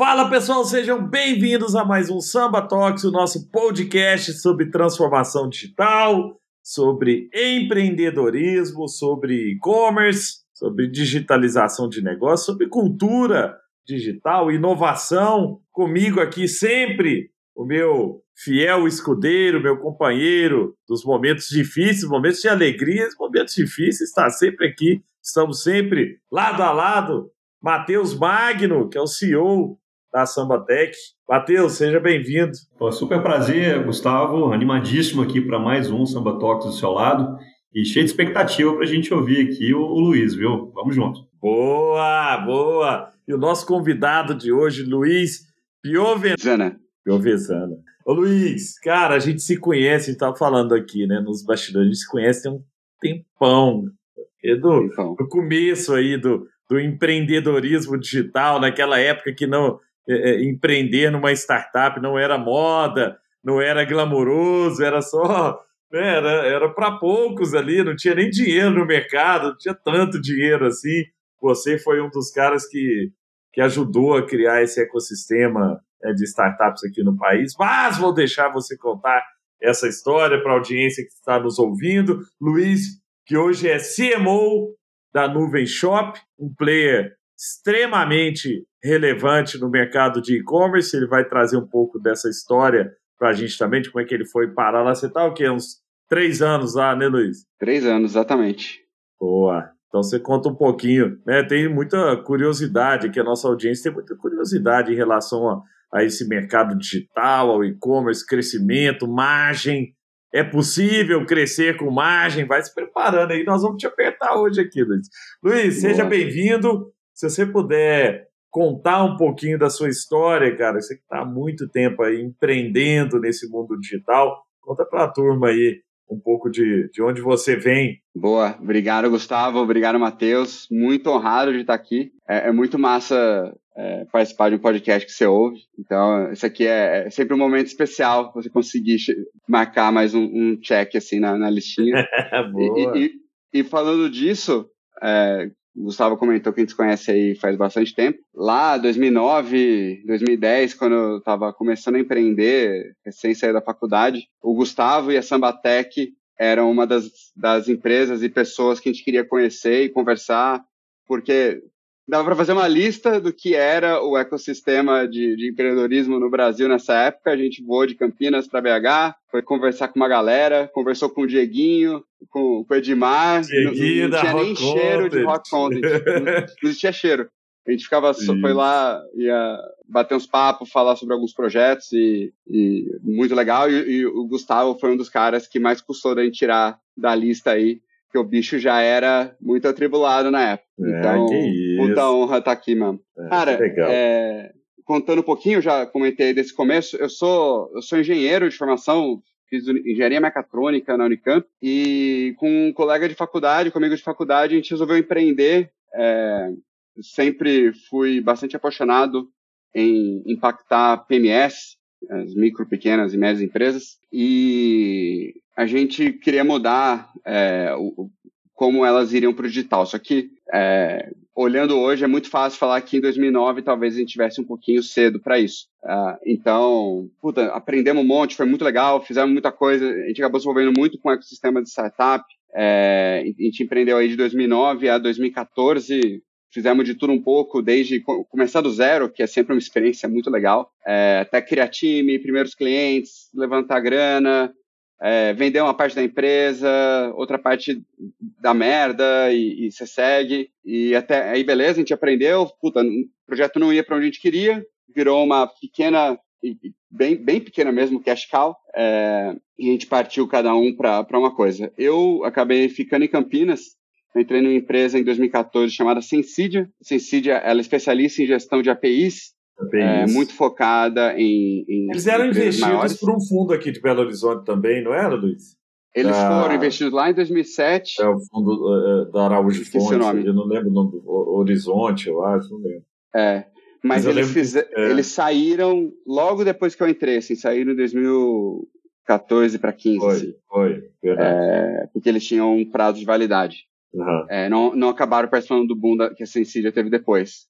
Fala pessoal, sejam bem-vindos a mais um Samba Talks, o nosso podcast sobre transformação digital, sobre empreendedorismo, sobre e-commerce, sobre digitalização de negócios, sobre cultura digital, inovação. Comigo aqui sempre o meu fiel escudeiro, meu companheiro dos momentos difíceis, momentos de alegria, momentos difíceis, está sempre aqui. Estamos sempre lado a lado. Matheus Magno, que é o CEO da Sambatec. Matheus, seja bem-vindo. Super prazer, Gustavo. Animadíssimo aqui para mais um Samba Talks do seu lado. E cheio de expectativa para a gente ouvir aqui o, o, Luiz, viu? Vamos junto. Boa, boa. E o nosso convidado de hoje, Luiz Piovenzana. Piovenzana. Ô Luiz, cara, a gente se conhece, a gente estava falando aqui, né, nos bastidores, a gente se conhece tem um tempão. É do, do começo aí do, do empreendedorismo digital, naquela época que não é, é, empreender numa startup não era moda, não era glamouroso, era só. Né, era era para poucos ali, não tinha nem dinheiro no mercado, não tinha tanto dinheiro assim. Você foi um dos caras que, que ajudou a criar esse ecossistema né, de startups aqui no país. Mas vou deixar você contar essa história para a audiência que está nos ouvindo. Luiz, que hoje é CMO da Nuvem Shop, um player extremamente relevante no mercado de e-commerce. Ele vai trazer um pouco dessa história para a gente também, de como é que ele foi parar lá. Você está o quê? Uns três anos lá, né, Luiz? Três anos, exatamente. Boa. Então você conta um pouquinho, né? Tem muita curiosidade aqui, a nossa audiência tem muita curiosidade em relação a, a esse mercado digital, ao e-commerce, crescimento, margem. É possível crescer com margem? Vai se preparando aí, nós vamos te apertar hoje aqui, Luiz. Luiz, seja bem-vindo. Se você puder contar um pouquinho da sua história, cara, você que está há muito tempo aí empreendendo nesse mundo digital, conta para a turma aí um pouco de, de onde você vem. Boa, obrigado Gustavo, obrigado Matheus, muito honrado de estar aqui. É, é muito massa é, participar de um podcast que você ouve. Então, isso aqui é, é sempre um momento especial você conseguir marcar mais um, um check assim na, na listinha. Boa. E, e, e, falando disso, é, o Gustavo comentou que a gente se conhece aí faz bastante tempo. Lá, 2009, 2010, quando eu estava começando a empreender, recém sair da faculdade, o Gustavo e a Sambatec eram uma das, das empresas e pessoas que a gente queria conhecer e conversar, porque dava para fazer uma lista do que era o ecossistema de, de, empreendedorismo no Brasil nessa época. A gente voou de Campinas para BH, foi conversar com uma galera, conversou com o Dieguinho, com, com o Edmar. Dieguinho não, não tinha nem Rock cheiro de rock content, não, não existia cheiro. A gente ficava, Isso. foi lá, ia bater uns papos, falar sobre alguns projetos e, e muito legal. E, e, o Gustavo foi um dos caras que mais custou da gente tirar da lista aí porque o bicho já era muito atribulado na época. É, então, puta honra estar tá aqui, mano. É, Cara, é, contando um pouquinho, já comentei desse começo, eu sou, eu sou engenheiro de formação, fiz engenharia mecatrônica na Unicamp, e com um colega de faculdade, comigo de faculdade, a gente resolveu empreender. É, sempre fui bastante apaixonado em impactar PMS, as micro, pequenas e médias empresas, e a gente queria mudar é, o, como elas iriam para o digital. Só que, é, olhando hoje, é muito fácil falar que em 2009 talvez a gente tivesse um pouquinho cedo para isso. Uh, então, puta, aprendemos um monte, foi muito legal, fizemos muita coisa, a gente acabou se envolvendo muito com o ecossistema de startup. É, a gente empreendeu aí de 2009 a 2014, fizemos de tudo um pouco, desde começar do zero, que é sempre uma experiência muito legal, é, até criar time, primeiros clientes, levantar grana, é, vender uma parte da empresa, outra parte da merda e, você segue. E até aí, beleza, a gente aprendeu, puta, o projeto não ia para onde a gente queria, virou uma pequena, bem, bem pequena mesmo, cash cow, é, e a gente partiu cada um para uma coisa. Eu acabei ficando em Campinas, entrei numa empresa em 2014 chamada Sensidia. Sensidia, ela é especialista em gestão de APIs, é, muito focada em, em Eles eram investidos maiores. por um fundo aqui de Belo Horizonte também, não era, Luiz? Eles da... foram investidos lá em 2007. É o fundo uh, da Araújo Fonte, eu não lembro o nome do Horizonte, eu acho, não lembro. É, mas, mas eles, fiz... é. eles saíram logo depois que eu entrei, assim, saíram em 2014 para 15. Foi, assim. foi, verdade. É, porque eles tinham um prazo de validade. Uhum. É, não, não acabaram participando do boom da, que a Sensidia teve depois.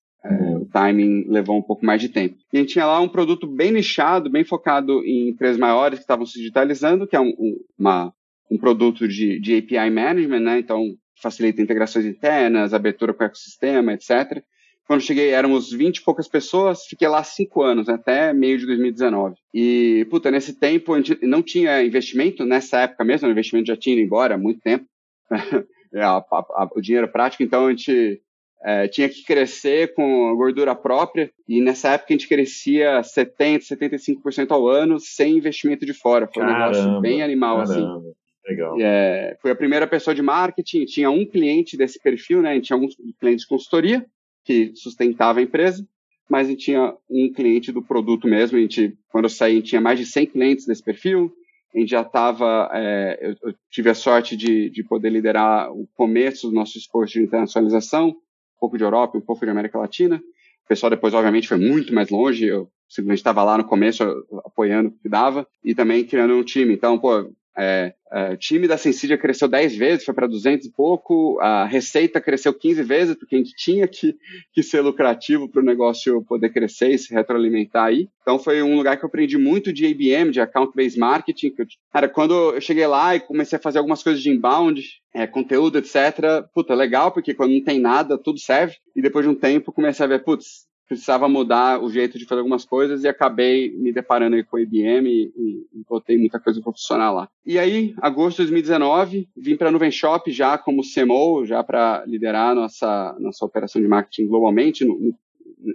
É, timing levou um pouco mais de tempo. E a gente tinha lá um produto bem nichado, bem focado em empresas maiores que estavam se digitalizando, que é um, um, uma, um produto de, de API Management, né? Então, facilita integrações internas, abertura com o ecossistema, etc. Quando cheguei, éramos 20 e poucas pessoas, fiquei lá cinco anos, até meio de 2019. E, puta, nesse tempo a gente não tinha investimento, nessa época mesmo, o investimento já tinha ido embora há muito tempo. É, o dinheiro prático, então a gente é, tinha que crescer com gordura própria, e nessa época a gente crescia 70%, 75% ao ano, sem investimento de fora. Foi caramba, um negócio bem animal, assim. caramba. assim. Legal. É, foi a primeira pessoa de marketing, tinha um cliente desse perfil, né? A gente tinha alguns clientes de consultoria que sustentava a empresa, mas a gente tinha um cliente do produto mesmo. A gente, quando eu saí, tinha mais de 100 clientes desse perfil a gente já estava, é, eu, eu, tive a sorte de, de poder liderar o começo do nosso esforço de internacionalização, pouco de Europa, um pouco de América Latina. O pessoal depois, obviamente, foi muito mais longe, eu simplesmente estava lá no começo apoiando o que dava e também criando um time. Então, pô, é, é, o time da Sensidia cresceu 10 vezes, foi para 200 e pouco, a receita cresceu 15 vezes, porque a gente tinha que, que ser lucrativo para o negócio poder crescer e se retroalimentar aí. Então foi um lugar que eu aprendi muito de ABM, de Account Based Marketing. Eu, cara, quando eu cheguei lá e comecei a fazer algumas coisas de inbound, é, conteúdo, etc., puta, legal, porque quando não tem nada, tudo serve. E depois de um tempo comecei a ver, putz, precisava mudar o jeito de fazer algumas coisas e acabei me deparando aí com o IBM e, e, e botei muita coisa para funcionar lá. E aí, agosto de 2019, vim para a Nuvem Shop já como CMO, já para liderar nossa, nossa operação de marketing globalmente. No,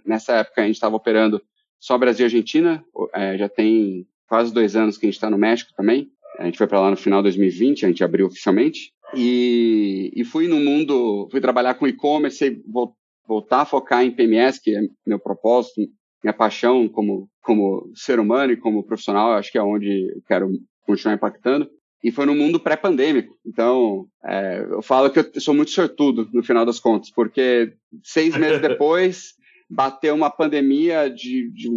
nessa época a gente estava operando só Brasil e Argentina, é, já tem quase dois anos que a gente está no México também. A gente foi para lá no final de 2020, a gente abriu oficialmente. E, e fui no mundo, fui trabalhar com e-commerce, voltar a focar em PMS, que é meu propósito, minha paixão como, como ser humano e como profissional, acho que é onde eu quero continuar impactando. E foi no mundo pré-pandêmico. Então, é, eu falo que eu sou muito sortudo no final das contas, porque seis meses depois bateu uma pandemia de, de,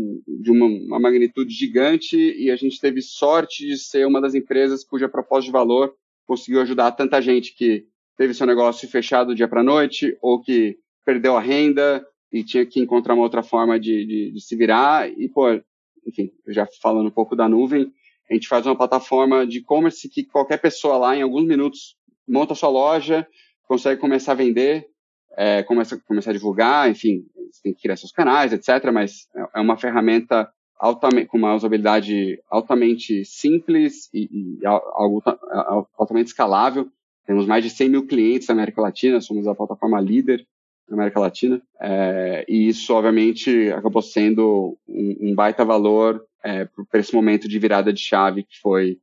de uma, uma, magnitude gigante e a gente teve sorte de ser uma das empresas cuja proposta de valor conseguiu ajudar tanta gente que teve seu negócio fechado do dia para noite ou que perdeu a renda e tinha que encontrar uma outra forma de, de, de se virar. E, pô, enfim, já falando um pouco da nuvem, a gente faz uma plataforma de e-commerce que qualquer pessoa lá, em alguns minutos, monta sua loja, consegue começar a vender, é, começa, começar a divulgar, enfim, você tem que criar seus canais, etc. Mas é uma ferramenta altamente, com uma usabilidade altamente simples e, e algo altamente escalável. Temos mais de 100 mil clientes na América Latina, somos a plataforma líder na América Latina. É, e isso, obviamente, acabou sendo um, um baita valor é, para esse momento de virada de chave que foi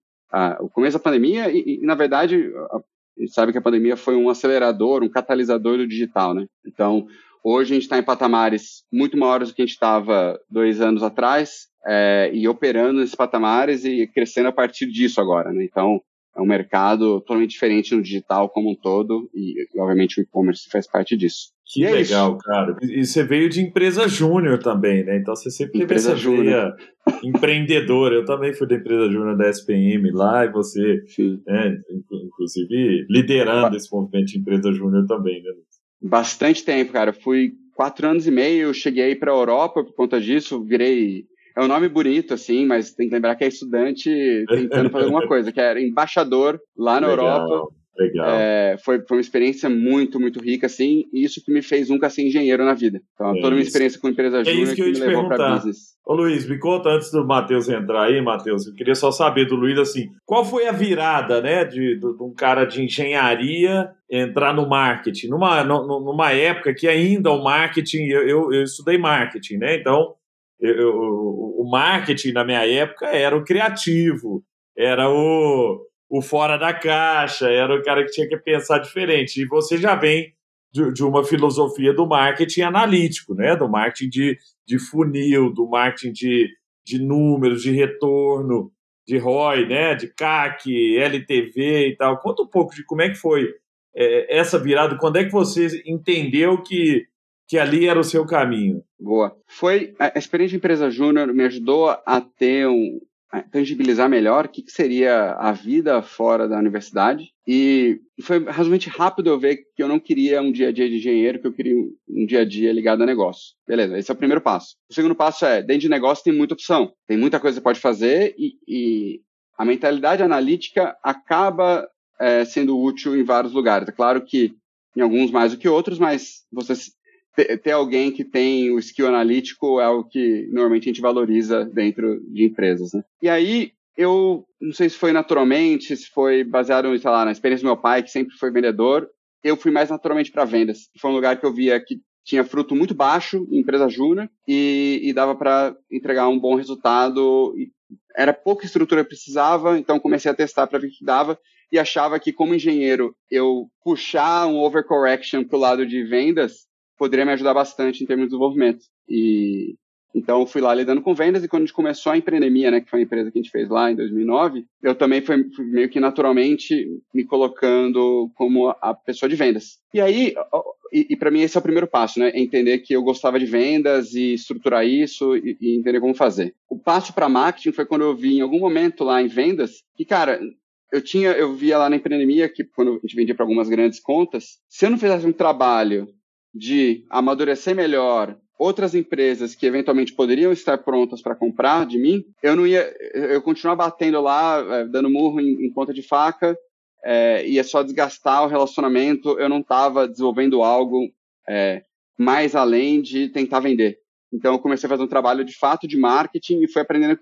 o começo da pandemia. E, e, na verdade, a gente sabe que a pandemia foi um acelerador, um catalisador do digital, né? Então, hoje a gente está em patamares muito maiores do que a gente estava dois anos atrás. É, e operando nesses patamares e crescendo a partir disso agora, né? Então, é um mercado totalmente diferente no digital como um todo e, obviamente, o e-commerce faz parte disso. Que é legal, isso. cara. E você veio de empresa júnior também, né? Então você sempre teve empresa essa veia empreendedora. Eu também fui da empresa júnior da SPM lá e você, né, inclusive, liderando esse movimento de empresa júnior também, né? Bastante tempo, cara. fui quatro anos e meio, cheguei para a Europa por conta disso, virei é um nome bonito, assim, mas tem que lembrar que é estudante tentando fazer alguma coisa, que era embaixador lá na Legal. Europa. Legal. É, foi, foi uma experiência muito, muito rica, assim, e isso que me fez nunca ser engenheiro na vida. Então, é toda a minha experiência com empresa júnior é isso que, que me levou para business. Ô Luiz, me conta antes do Matheus entrar aí, Matheus, eu queria só saber do Luiz, assim, qual foi a virada, né, de, de, de um cara de engenharia entrar no marketing, numa, numa época que ainda o marketing, eu, eu, eu estudei marketing, né, então eu, eu, o marketing na minha época era o criativo, era o, o fora da caixa, era o cara que tinha que pensar diferente. E você já vem de, de, uma filosofia do marketing analítico, né? Do marketing de, de funil, do marketing de, de números, de retorno, de ROI, né? De CAC, LTV e tal. Conta um pouco de como é que foi é, essa virada, quando é que você entendeu que, que ali era o seu caminho? Boa. Foi a experiência de empresa júnior me ajudou a ter um, tangibilizar melhor o que, que, seria a vida fora da universidade. E foi razoavelmente rápido eu ver que eu não queria um dia a dia de engenheiro, que eu queria um dia a dia ligado a negócio. Beleza, esse é o primeiro passo. O segundo passo é, dentro de negócio tem muita opção, tem muita coisa que você pode fazer e, e a mentalidade analítica acaba é, sendo útil em vários lugares. É claro que em alguns mais do que outros, mas você ter, alguém que tem o skill analítico é algo que normalmente a gente valoriza dentro de empresas, né? E aí, eu não sei se foi naturalmente, se foi baseado, sei lá, na experiência do meu pai, que sempre foi vendedor, eu fui mais naturalmente para vendas. Foi um lugar que eu via que tinha fruto muito baixo em empresa júnior e, e, dava para entregar um bom resultado. Era pouca estrutura que precisava, então comecei a testar para ver o que dava e achava que como engenheiro eu puxar um overcorrection para o lado de vendas poderia me ajudar bastante em termos de desenvolvimento. E então fui lá lidando com vendas e quando a gente começou a empreendemia, né, que foi a empresa que a gente fez lá em 2009, eu também fui, fui meio que naturalmente me colocando como a pessoa de vendas. E aí, e, e para mim esse é o primeiro passo, né, entender que eu gostava de vendas e estruturar isso e, e entender como fazer. O passo para marketing foi quando eu vi em algum momento lá em vendas que, cara, eu tinha, eu via lá na empreendemia que quando a gente vendia para algumas grandes contas, se eu não fizesse um trabalho de amadurecer melhor outras empresas que eventualmente poderiam estar prontas para comprar de mim, eu não ia, eu continuar batendo lá, é, dando murro em, em ponta de faca, é, ia só desgastar o relacionamento, eu não estava desenvolvendo algo é, mais além de tentar vender. Então eu comecei a fazer um trabalho de fato de marketing e fui aprendendo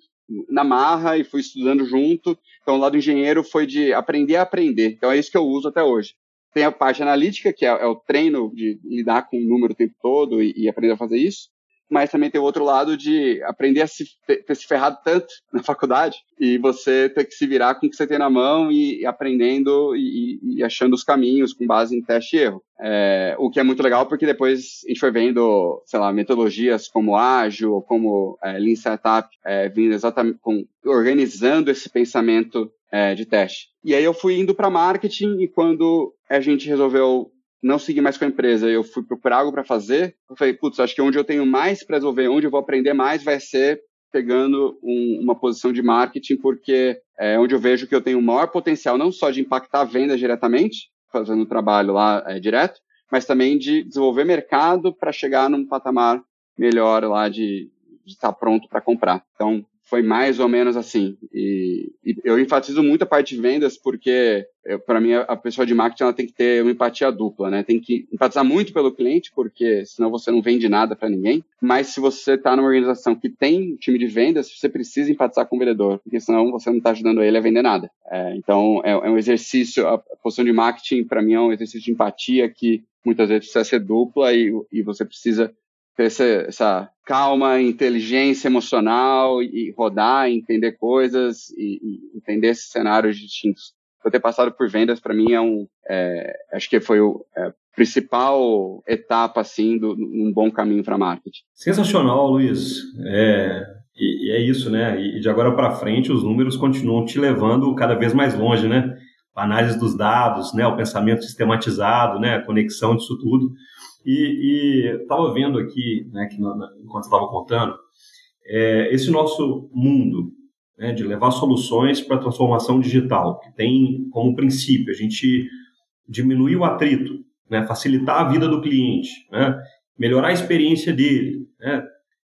na marra e fui estudando junto. Então o lado engenheiro foi de aprender a aprender. Então é isso que eu uso até hoje. Tem a parte analítica, que é, é o treino de lidar com o número o tempo todo e, e, aprender a fazer isso. Mas também tem o outro lado de aprender a se, ter, se ferrado tanto na faculdade e você ter que se virar com o que você tem na mão e, e aprendendo e, e, achando os caminhos com base em teste e erro. É, o que é muito legal porque depois a gente foi vendo, sei lá, metodologias como ágil, como é, Lean Setup, é, vindo exatamente com, organizando esse pensamento é, de teste. E aí eu fui indo para marketing e quando a gente resolveu não seguir mais com a empresa, eu fui procurar algo para fazer. Eu falei, putz, acho que onde eu tenho mais para resolver, onde eu vou aprender mais, vai ser pegando um, uma posição de marketing, porque é onde eu vejo que eu tenho o maior potencial, não só de impactar a venda diretamente, fazendo o trabalho lá é, direto, mas também de desenvolver mercado para chegar num patamar melhor lá de, de estar pronto para comprar. Então, foi mais ou menos assim. E, e eu enfatizo muito a parte de vendas porque, para mim, a pessoa de marketing ela tem que ter uma empatia dupla, né? Tem que empatizar muito pelo cliente, porque senão você não vende nada para ninguém. Mas se você está numa organização que tem time de vendas, você precisa empatizar com o vendedor, porque senão você não está ajudando ele a vender nada. É, então, é, é um exercício, a posição de marketing, para mim, é um exercício de empatia que muitas vezes precisa ser dupla e, e você precisa essa, essa calma, inteligência emocional e rodar, entender coisas e, e entender esses cenários distintos. Eu ter passado por vendas para mim é um, é, acho que foi o é, principal etapa assim do um bom caminho para marketing. Sensacional, Luiz. É, e, e, é isso, né? E de agora para frente os números continuam te levando cada vez mais longe, né? Análise dos dados, né? O pensamento sistematizado, né? A conexão disso tudo. E estava vendo aqui, né, que enquanto estava contando, é, esse nosso mundo né, de levar soluções para a transformação digital, que tem como princípio a gente diminuir o atrito, né, facilitar a vida do cliente, né, melhorar a experiência dele, né,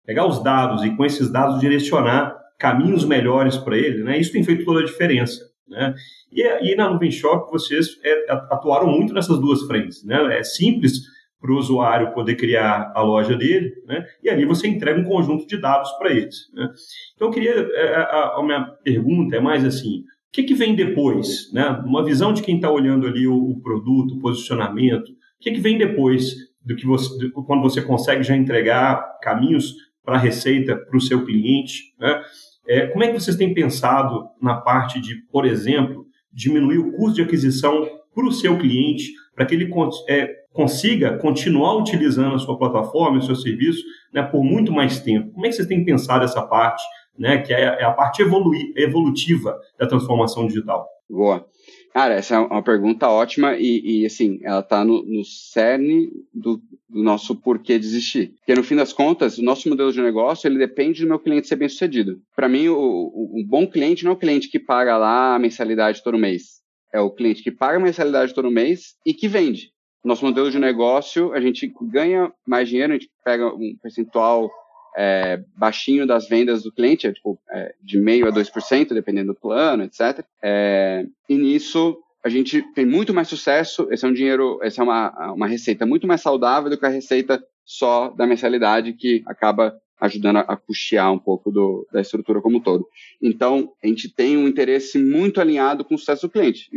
pegar os dados e com esses dados direcionar caminhos melhores para ele, né, isso tem feito toda a diferença. Né? E, e na Nuvem Shop vocês é, atuaram muito nessas duas frentes. Né? É simples para o usuário poder criar a loja dele, né? e ali você entrega um conjunto de dados para eles. Né? Então, eu queria, é, a, a, minha pergunta é mais assim, o que, que vem depois? Né? Uma visão de quem está olhando ali o, o, produto, o posicionamento, o que, que vem depois do que você, quando você consegue já entregar caminhos para a receita para o seu cliente? Né? É, como é que vocês têm pensado na parte de, por exemplo, diminuir o custo de aquisição para o seu cliente, para que ele é, consiga continuar utilizando a sua plataforma, o seu serviço, né, por muito mais tempo. Como é que vocês têm pensado essa parte, né, que é, é a parte evolutiva da transformação digital? Boa. Cara, essa é uma pergunta ótima e, e assim, ela está no, no cerne do, do, nosso porquê de existir. Porque, no fim das contas, o nosso modelo de negócio, ele depende do meu cliente ser bem sucedido. Para mim, o, o, um bom cliente não é o cliente que paga lá a mensalidade todo mês. É o cliente que paga a mensalidade todo mês e que vende. Nosso modelo de negócio, a gente ganha mais dinheiro, a gente pega um percentual é, baixinho das vendas do cliente, é, tipo, é, de meio a 2%, dependendo do plano, etc. É, e nisso a gente tem muito mais sucesso. Esse é um dinheiro, essa é uma, uma receita muito mais saudável do que a receita só da mensalidade, que acaba ajudando a custear um pouco do, da estrutura como um todo. Então, a gente tem um interesse muito alinhado com o sucesso do cliente.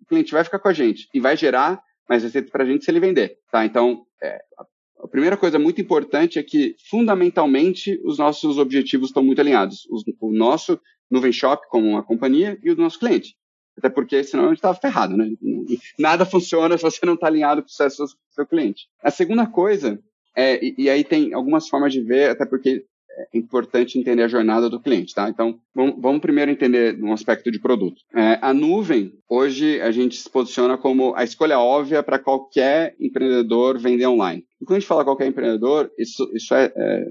O cliente vai ficar com a gente e vai gerar mais receita para a gente se ele vender. Tá? Então, é, a primeira coisa muito importante é que, fundamentalmente, os nossos objetivos estão muito alinhados. o nosso Nuvem Shop como uma companhia e o do nosso cliente. Até porque senão a gente estava ferrado, né? Nada funciona se você não está alinhado com o sucesso do seu cliente. A segunda coisa, é, e, e, aí tem algumas formas de ver, até porque é importante entender a jornada do cliente, tá? Então, vamos, primeiro entender um aspecto de produto. É, a nuvem, hoje, a gente se posiciona como a escolha óbvia para qualquer empreendedor vender online. E quando a gente fala qualquer empreendedor, isso, isso, é, é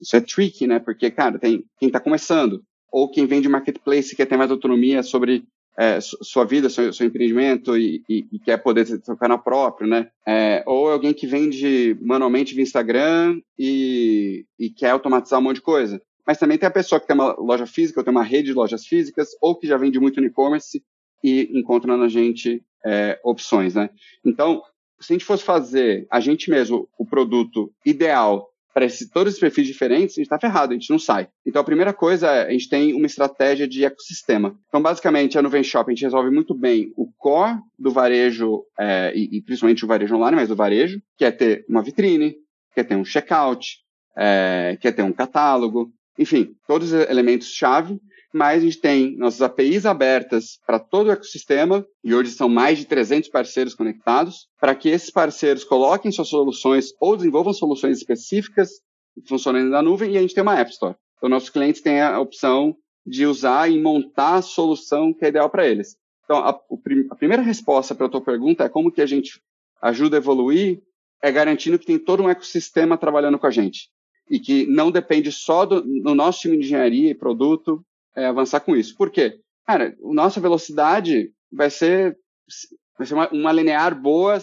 isso é tricky, né? Porque, cara, tem quem está começando, ou quem vende marketplace quer ter mais autonomia sobre é, sua vida, seu, seu empreendimento e, e, e, quer poder tocar na própria, né? É, ou é alguém que vende manualmente via Instagram e, e quer automatizar um monte de coisa. Mas também tem a pessoa que tem uma loja física, ou tem uma rede de lojas físicas, ou que já vende muito no e-commerce e encontra na gente é, opções, né? Então, se a gente fosse fazer a gente mesmo o produto ideal para todos esses perfis diferentes, a gente está ferrado, a gente não sai. Então, a primeira coisa é, a gente tem uma estratégia de ecossistema. Então, basicamente, a Nuvem Shop, a gente resolve muito bem o core do varejo, é, e, e, principalmente o varejo online, mas do varejo, que é ter uma vitrine, quer ter um checkout, é, quer ter um catálogo, enfim, todos os elementos-chave mas a gente tem nossas APIs abertas para todo o ecossistema, e hoje são mais de 300 parceiros conectados, para que esses parceiros coloquem suas soluções ou desenvolvam soluções específicas funcionando na nuvem, e a gente tem uma App Store. Então, nossos clientes têm a opção de usar e montar a solução que é ideal para eles. Então, a, a primeira resposta para a tua pergunta é como que a gente ajuda a evoluir, é garantindo que tem todo um ecossistema trabalhando com a gente e que não depende só do, do nosso time de engenharia e produto é, avançar com isso. Por quê? Cara, a nossa velocidade vai ser, vai ser uma, uma linear boa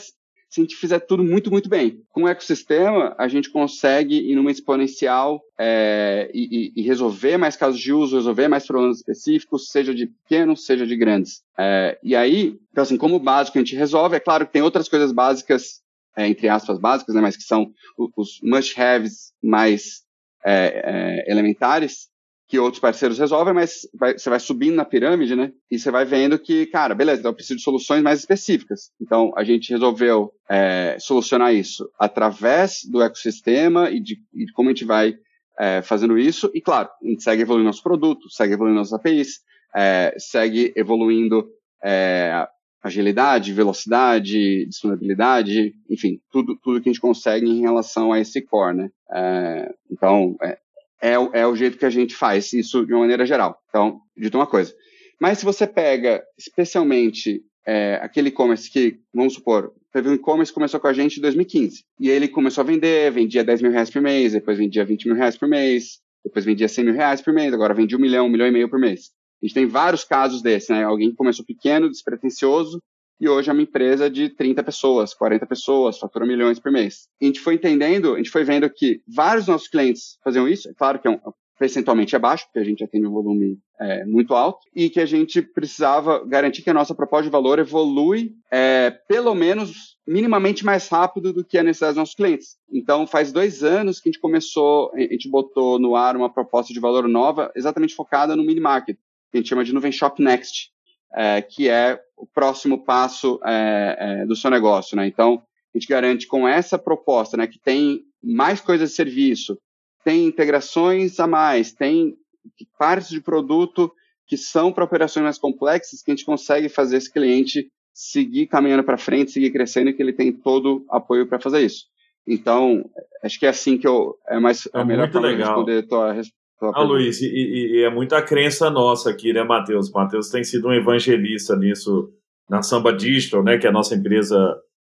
se a gente fizer tudo muito, muito bem. Com o ecossistema, a gente consegue ir numa exponencial é, e, e, resolver mais casos de uso, resolver mais problemas específicos, seja de pequenos, seja de grandes. É, e aí, então assim, como básico a gente resolve, é claro que tem outras coisas básicas, é, entre aspas básicas, né, mas que são os must-haves mais é, é, elementares, que outros parceiros resolvem, mas vai, você vai subindo na pirâmide, né? E você vai vendo que, cara, beleza, então eu preciso de soluções mais específicas. Então, a gente resolveu é, solucionar isso através do ecossistema e de, e de como a gente vai é, fazendo isso. E, claro, a gente segue evoluindo nosso produto, segue evoluindo nossas APIs, é, segue evoluindo é, agilidade, velocidade, disponibilidade, enfim, tudo, tudo que a gente consegue em relação a esse core, né? É, então, é, é, é o jeito que a gente faz isso de uma maneira geral. Então, dito uma coisa. Mas se você pega, especialmente, é, aquele e-commerce que, vamos supor, teve um e-commerce que começou com a gente em 2015. E ele começou a vender, vendia 10 mil reais por mês, depois vendia 20 mil reais por mês, depois vendia 100 mil reais por mês, agora vende um milhão, um milhão e meio por mês. A gente tem vários casos desses, né? Alguém começou pequeno, despretensioso, e hoje é uma empresa de 30 pessoas, 40 pessoas, fatura milhões por mês. A gente foi entendendo, a gente foi vendo que vários nossos clientes faziam isso, é claro que é um, percentualmente é baixo, porque a gente tem um volume é, muito alto, e que a gente precisava garantir que a nossa proposta de valor evolui é, pelo menos minimamente mais rápido do que a necessidade dos nossos clientes. Então, faz dois anos que a gente começou, a gente botou no ar uma proposta de valor nova, exatamente focada no mini market, que a gente chama de Nuvem Shop Next, é, que é o próximo passo é, é, do seu negócio, né? Então, a gente garante com essa proposta, né, que tem mais coisas de serviço, tem integrações a mais, tem partes de produto que são para operações mais complexas que a gente consegue fazer esse cliente seguir caminhando para frente, seguir crescendo e que ele tem todo apoio para fazer isso. Então, acho que é assim que eu é mais é a melhor forma legal. de responder tua, tua ah, Luiz, e, e, é muita crença nossa aqui, né, Matheus? Matheus tem sido um evangelista nisso na Samba Digital, né, que é a nossa empresa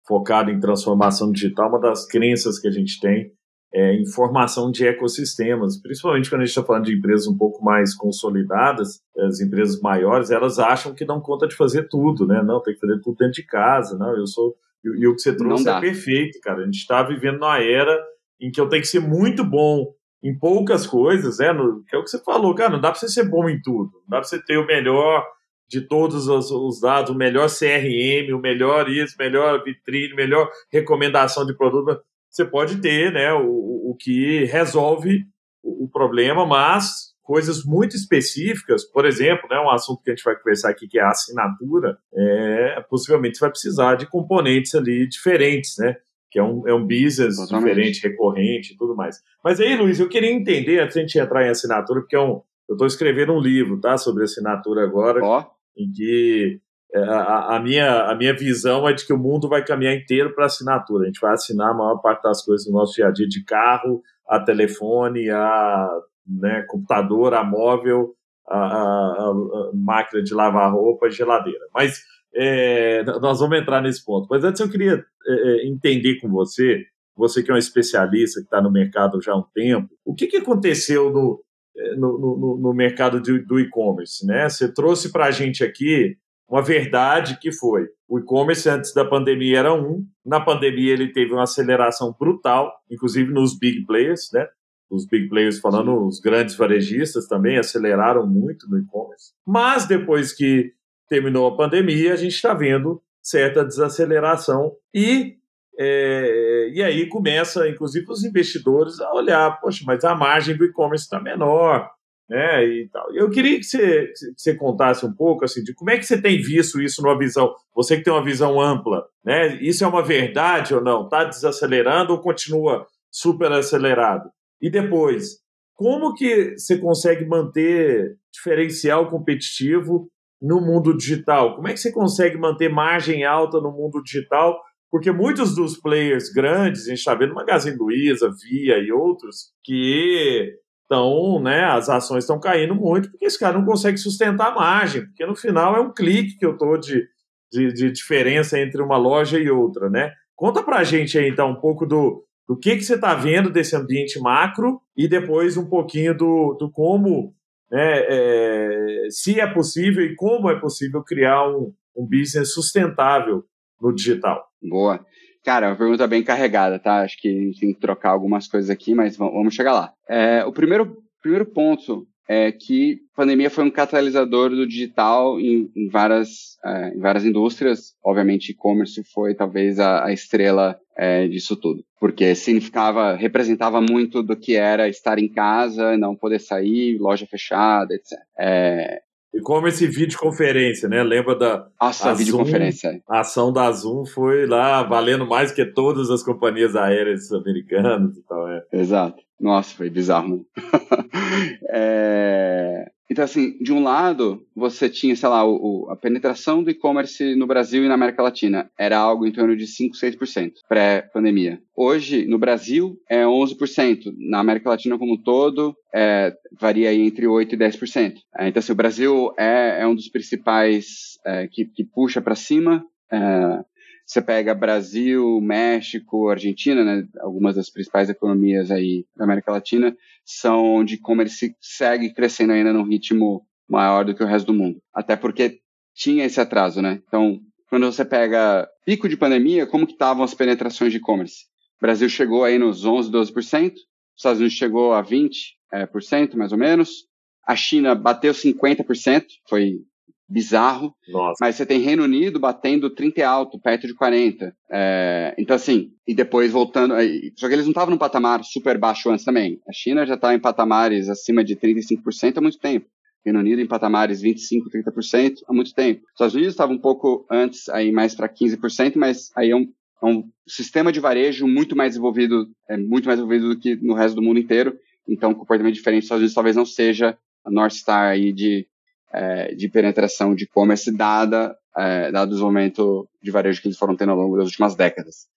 focada em transformação digital. Uma das crenças que a gente tem é em formação de ecossistemas, principalmente quando a gente está falando de empresas um pouco mais consolidadas, as empresas maiores, elas acham que dão conta de fazer tudo, né? Não, tem que fazer tudo dentro de casa, não, eu sou e, e o que você trouxe é perfeito, cara. A gente está vivendo numa era em que eu tenho que ser muito bom em poucas coisas, né? No, que é o que você falou, cara. Não dá para você ser bom em tudo. Não dá para você ter o melhor de todos os, os, dados, o melhor CRM, o melhor isso, melhor vitrine, melhor recomendação de produto. Você pode ter, né? O, o que resolve o, o problema, mas coisas muito específicas, por exemplo, né, um assunto que a gente vai conversar aqui, que é a assinatura, é, possivelmente você vai precisar de componentes ali diferentes, né? Que é um, é um business Totalmente. diferente, recorrente e tudo mais. Mas aí, Luiz, eu queria entender, antes de a gente entrar em assinatura, porque é um, eu estou escrevendo um livro, tá? Sobre assinatura agora, oh. em que é, a, a, minha, a minha visão é de que o mundo vai caminhar inteiro para assinatura. A gente vai assinar a maior parte das coisas do nosso dia a dia, de carro, a telefone, a né, computador, a móvel, a, a, a máquina de lavar roupa, geladeira. Mas é, nós vamos entrar nesse ponto. Mas antes eu queria é, é entender com você, você que é um especialista, que está no mercado já há um tempo, o que, que aconteceu no, é, no, no, no mercado de, do e-commerce? Né? Você trouxe para a gente aqui uma verdade que foi o e-commerce antes da pandemia era um, na pandemia ele teve uma aceleração brutal, inclusive nos big players, né? os big players falando, os grandes varejistas também aceleraram muito no e-commerce. Mas depois que terminou a pandemia, a gente está vendo certa desaceleração e é, e aí começa, inclusive, os investidores a olhar, poxa, mas a margem do e-commerce está menor, né? E tal. Eu queria que você, que você contasse um pouco assim de como é que você tem visto isso numa visão, você que tem uma visão ampla, né? Isso é uma verdade ou não? Está desacelerando ou continua super acelerado? E depois, como que você consegue manter diferencial competitivo no mundo digital? Como é que você consegue manter margem alta no mundo digital? Porque muitos dos players grandes, a gente está vendo Magazine Luiza, Via e outros, que estão, né, as ações estão caindo muito porque esse cara não consegue sustentar a margem, porque no final é um clique que eu estou de, de, de, diferença entre uma loja e outra, né? Conta para a gente aí, então, um pouco do, do que, que você está vendo desse ambiente macro e depois um pouquinho do, do como, né, é, se é possível e como é possível criar um, um business sustentável no digital. Boa. Cara, é uma pergunta bem carregada, tá? Acho que a gente tem que trocar algumas coisas aqui, mas vamos chegar lá. É, o primeiro, primeiro ponto é que a pandemia foi um catalisador do digital em, em várias, é, em várias indústrias. Obviamente, e-commerce foi talvez a, a estrela é, disso tudo, porque significava, representava muito do que era estar em casa, não poder sair, loja fechada, etc. É, e-commerce e videoconferência, né? Lembra da. Nossa, a videoconferência. Zoom, a ação da Zoom foi lá valendo mais que todas as companhias aéreas americanas e tal. É. Exato. Nossa, foi bizarro. é... Então, assim, de um lado, você tinha, sei lá, o, a penetração do e-commerce no Brasil e na América Latina era algo em torno de 5, 6% pré-pandemia. Hoje, no Brasil, é 11%. Na América Latina como um todo, é, varia aí entre 8% e 10%. É, então, assim, o Brasil é, é um dos principais é, que, que puxa para cima. É, você pega Brasil, México, Argentina, né, algumas das principais economias aí da América Latina, são onde e-commerce segue crescendo ainda num ritmo maior do que o resto do mundo. Até porque tinha esse atraso, né? Então, quando você pega pico de pandemia, como que estavam as penetrações de e-commerce? Brasil chegou aí nos 11, 12%, os Estados Unidos chegou a 20%, é, por cento, mais ou menos, a China bateu 50%, foi bizarro. Nossa. Mas você tem Reino Unido batendo 30 alto, perto de 40. É, então, assim, e depois voltando. Só que eles não estavam num patamar super baixo antes também. A China já está em patamares acima de 35% há muito tempo. Reino Unido em patamares 25%, 30% há muito tempo. Os Estados Unidos estava um pouco antes, aí mais para 15%, mas aí é um, é um sistema de varejo muito mais desenvolvido, é muito mais desenvolvido do que no resto do mundo inteiro. Então, um comportamento diferente dos Estados Unidos talvez não seja a North Star aí de é, de penetração de e-commerce, dada é, dado o desenvolvimento de varejo que eles foram tendo ao longo das últimas décadas.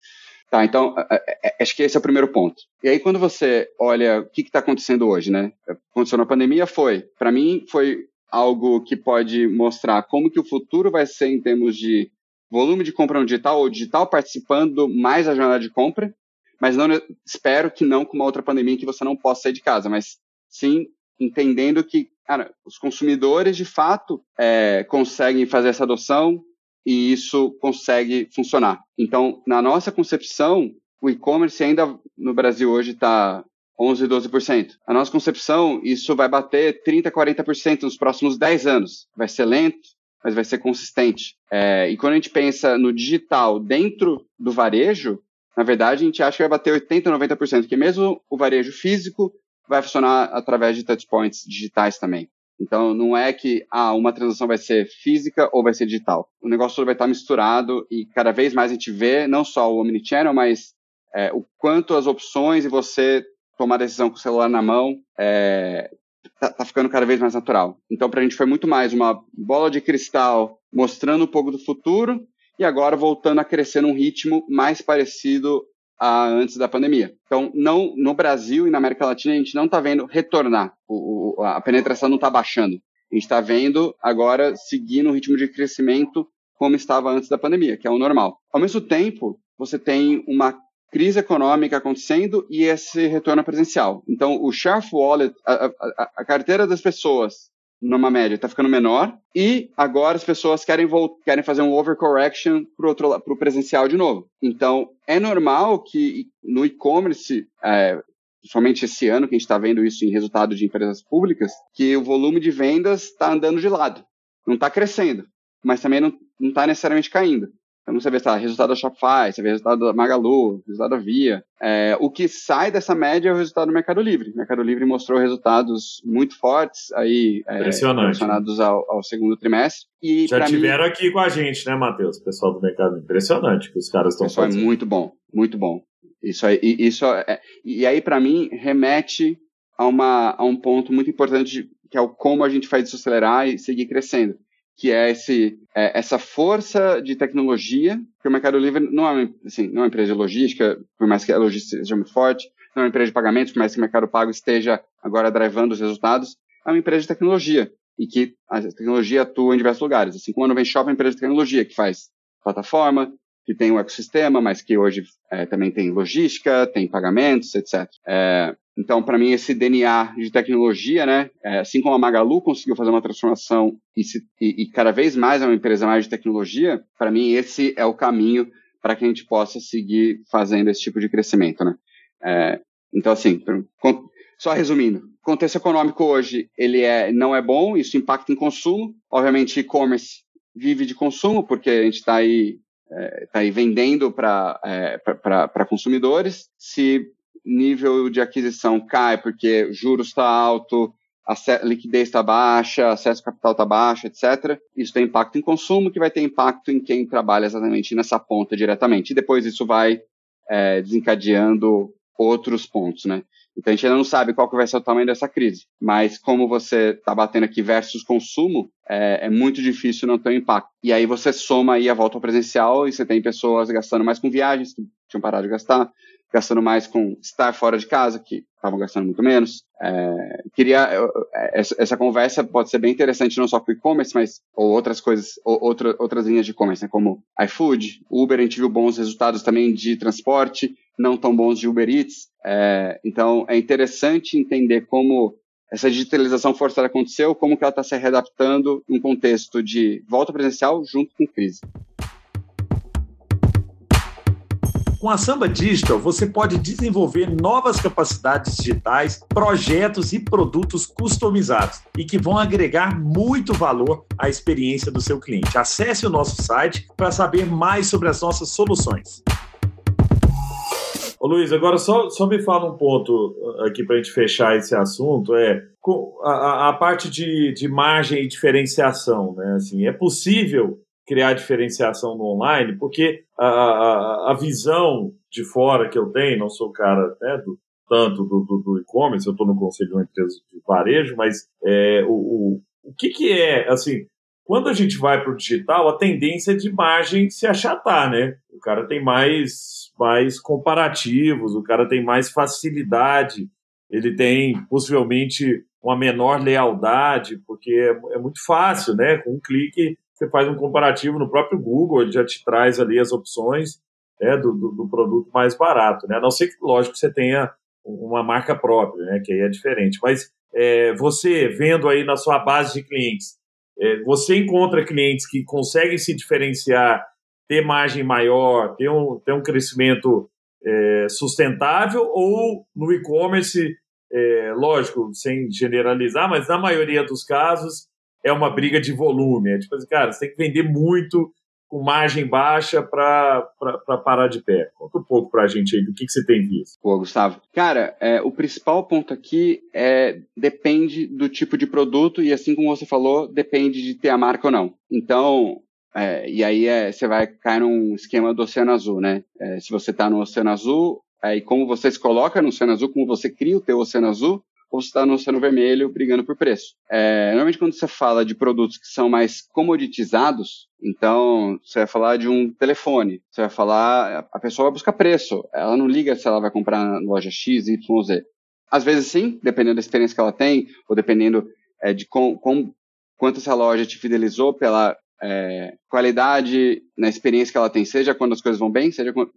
Tá, então, é, é, acho que esse é o primeiro ponto. E aí, quando você olha o que está acontecendo hoje, né? Aconteceu na pandemia, foi. Para mim, foi algo que pode mostrar como que o futuro vai ser em termos de volume de compra no digital, ou digital participando mais da jornada de compra, mas não espero que não com uma outra pandemia que você não possa sair de casa, mas sim entendendo que cara, os consumidores de fato é, conseguem fazer essa adoção e isso consegue funcionar. Então, na nossa concepção, o e-commerce ainda no Brasil hoje está 11, 12%. A nossa concepção, isso vai bater 30, 40% nos próximos 10 anos. Vai ser lento, mas vai ser consistente. É, e quando a gente pensa no digital dentro do varejo, na verdade, a gente acha que vai bater 80, 90%, porque mesmo o varejo físico vai funcionar através de touchpoints digitais também. Então, não é que ah, uma transação vai ser física ou vai ser digital. O negócio vai estar misturado e cada vez mais a gente vê não só o omnichannel, mas é, o quanto as opções e você tomar decisão com o celular na mão é, tá, tá, ficando cada vez mais natural. Então, para a gente foi muito mais uma bola de cristal mostrando um pouco do futuro e agora voltando a crescer num ritmo mais parecido a antes da pandemia. Então, não no Brasil e na América Latina a gente não está vendo retornar, o, a penetração não está baixando. A gente está vendo agora seguir no ritmo de crescimento como estava antes da pandemia, que é o normal. Ao mesmo tempo, você tem uma crise econômica acontecendo e esse retorno presencial. Então, o share of wallet, a, a, a carteira das pessoas numa média, está ficando menor, e agora as pessoas querem, querem fazer um overcorrection para o presencial de novo. Então, é normal que no e-commerce, é, principalmente esse ano, que a gente está vendo isso em resultado de empresas públicas, que o volume de vendas está andando de lado. Não está crescendo, mas também não está necessariamente caindo. Então você vê tá, resultado da Shopify, você vê resultado da Magalu, resultado da Via. É, o que sai dessa média é o resultado do Mercado Livre. O Mercado Livre mostrou resultados muito fortes aí é, relacionados ao, ao, segundo trimestre. E Já tiveram mim, aqui com a gente, né, Matheus? Pessoal do Mercado. Impressionante que os caras estão é fazendo. É muito bom, muito bom. Isso aí, isso é, e aí para mim remete a, uma, a um ponto muito importante que é o como a gente faz isso acelerar e seguir crescendo que é, esse, é, essa força de tecnologia, que o Mercado Livre não é, uma, assim, não é uma empresa de logística, por mais que a logística seja muito forte, não é uma empresa de pagamentos, por mais que o Mercado Pago esteja agora drivando os resultados, é uma empresa de tecnologia, e que a tecnologia atua em diversos lugares. Assim como a Nuvem Shop é uma empresa de tecnologia, que faz plataforma, que tem um ecossistema, mas que hoje é, também tem logística, tem pagamentos, etc. É, então, para mim, esse DNA de tecnologia, né, é, assim como a Magalu conseguiu fazer uma transformação e, se, e, e cada vez mais é uma empresa mais de tecnologia, para mim esse é o caminho para que a gente possa seguir fazendo esse tipo de crescimento, né? É, então, assim, só resumindo, o contexto econômico hoje ele é, não é bom, isso impacta em consumo. Obviamente, e-commerce vive de consumo, porque a gente está aí, é, tá aí vendendo para é, consumidores. Se nível de aquisição cai porque juros está alto, a liquidez está baixa, acesso a capital está baixo, etc. Isso tem impacto em consumo, que vai ter impacto em quem trabalha exatamente nessa ponta diretamente. E depois isso vai é, desencadeando outros pontos, né? Então a gente ainda não sabe qual que vai ser o tamanho dessa crise, mas como você está batendo aqui versus consumo, é, é, muito difícil não ter um impacto. E aí você soma aí a volta ao presencial e você tem pessoas gastando mais com viagens, que tinham parado de gastar, gastando mais com estar fora de casa, que estavam gastando muito menos. É, queria essa, essa, conversa pode ser bem interessante não só o e-commerce, mas ou outras coisas, ou outra, outras linhas de e-commerce, né, como iFood, Uber, a gente viu bons resultados também de transporte, não tão bons de Uber Eats. É, então é interessante entender como essa digitalização forçada aconteceu, como que ela está se readaptando em um contexto de volta presencial junto com crise. Com a Samba Digital, você pode desenvolver novas capacidades digitais, projetos e produtos customizados e que vão agregar muito valor à experiência do seu cliente. Acesse o nosso site para saber mais sobre as nossas soluções. Ô Luiz, agora só, só me fala um ponto uh, aqui para a gente fechar esse assunto, é a, a parte de, de margem e diferenciação, né? Assim, é possível criar diferenciação no online, porque a, a, a visão de fora que eu tenho, não sou cara né, do, tanto do, do, do e-commerce, eu estou no conselho de uma empresa de varejo, mas é, o, o, o que, que é, assim, Quando a gente vai para o digital, a tendência é de margem se achatar, né? O cara tem mais, mais comparativos, o cara tem mais facilidade, ele tem possivelmente uma menor lealdade, porque é, é muito fácil, né? Com um clique você faz um comparativo no próprio Google, ele já te traz ali as opções né, do, do, do, produto mais barato, né? A não ser que, lógico, você tenha uma marca própria, né? Que aí é diferente. Mas é, você vendo aí na sua base de clientes, é, você encontra clientes que conseguem se diferenciar, ter margem maior, ter um, ter um crescimento é, sustentável, ou no e-commerce, é, lógico, sem generalizar, mas na maioria dos casos é uma briga de volume. É tipo assim, cara, você tem que vender muito com margem baixa para parar de pé. Conta um pouco para a gente aí do que, que você tem visto. Pô, Gustavo. Cara, é, o principal ponto aqui é depende do tipo de produto e assim como você falou, depende de ter a marca ou não. Então, é, e aí é, você vai cair num esquema do Oceano Azul, né? É, se você está no Oceano Azul, e como você se coloca no Oceano Azul, como você cria o teu Oceano Azul, ou você está no oceano vermelho brigando por preço. É, normalmente, quando você fala de produtos que são mais comoditizados, então você vai falar de um telefone, você vai falar, a pessoa vai buscar preço, ela não liga se ela vai comprar na loja X, Y, Z. Às vezes sim, dependendo da experiência que ela tem, ou dependendo é, de com, com, quanto essa loja te fidelizou pela é, qualidade na experiência que ela tem, seja quando as coisas vão bem, seja quando,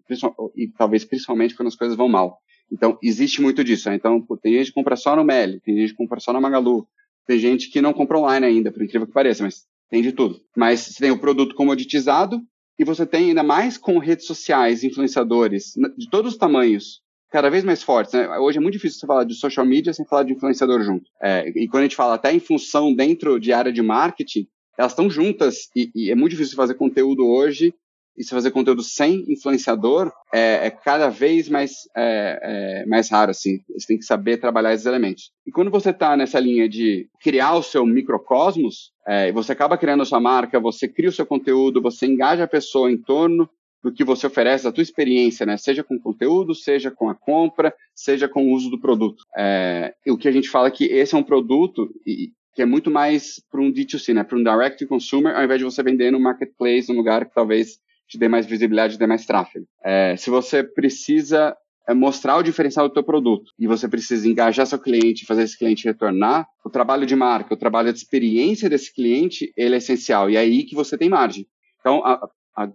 e talvez principalmente quando as coisas vão mal. Então, existe muito disso. Né? Então, tem gente que compra só no Meli, tem gente que compra só na Magalu, tem gente que não compra online ainda, por incrível que pareça, mas tem de tudo. Mas você tem o produto comoditizado e você tem ainda mais com redes sociais, influenciadores, de todos os tamanhos, cada vez mais fortes. Né? Hoje é muito difícil você falar de social media sem falar de influenciador junto. É, e quando a gente fala até em função dentro de área de marketing, elas estão juntas e, e, é muito difícil fazer conteúdo hoje e se fazer conteúdo sem influenciador é, é cada vez mais, é, é, mais raro, assim. Você tem que saber trabalhar esses elementos. E quando você está nessa linha de criar o seu microcosmos, é, você acaba criando a sua marca, você cria o seu conteúdo, você engaja a pessoa em torno do que você oferece, da tua experiência, né? Seja com conteúdo, seja com a compra, seja com o uso do produto. É, o que a gente fala é que esse é um produto e, que é muito mais para um D2C, né? Para um direct to consumer, ao invés de você vender no marketplace, num lugar que talvez te dê mais visibilidade, te dê mais tráfego. É, se você precisa é, mostrar o diferencial do teu produto e você precisa engajar seu cliente, fazer esse cliente retornar, o trabalho de marca, o trabalho de experiência desse cliente, ele é essencial. E é aí que você tem margem. Então, a, a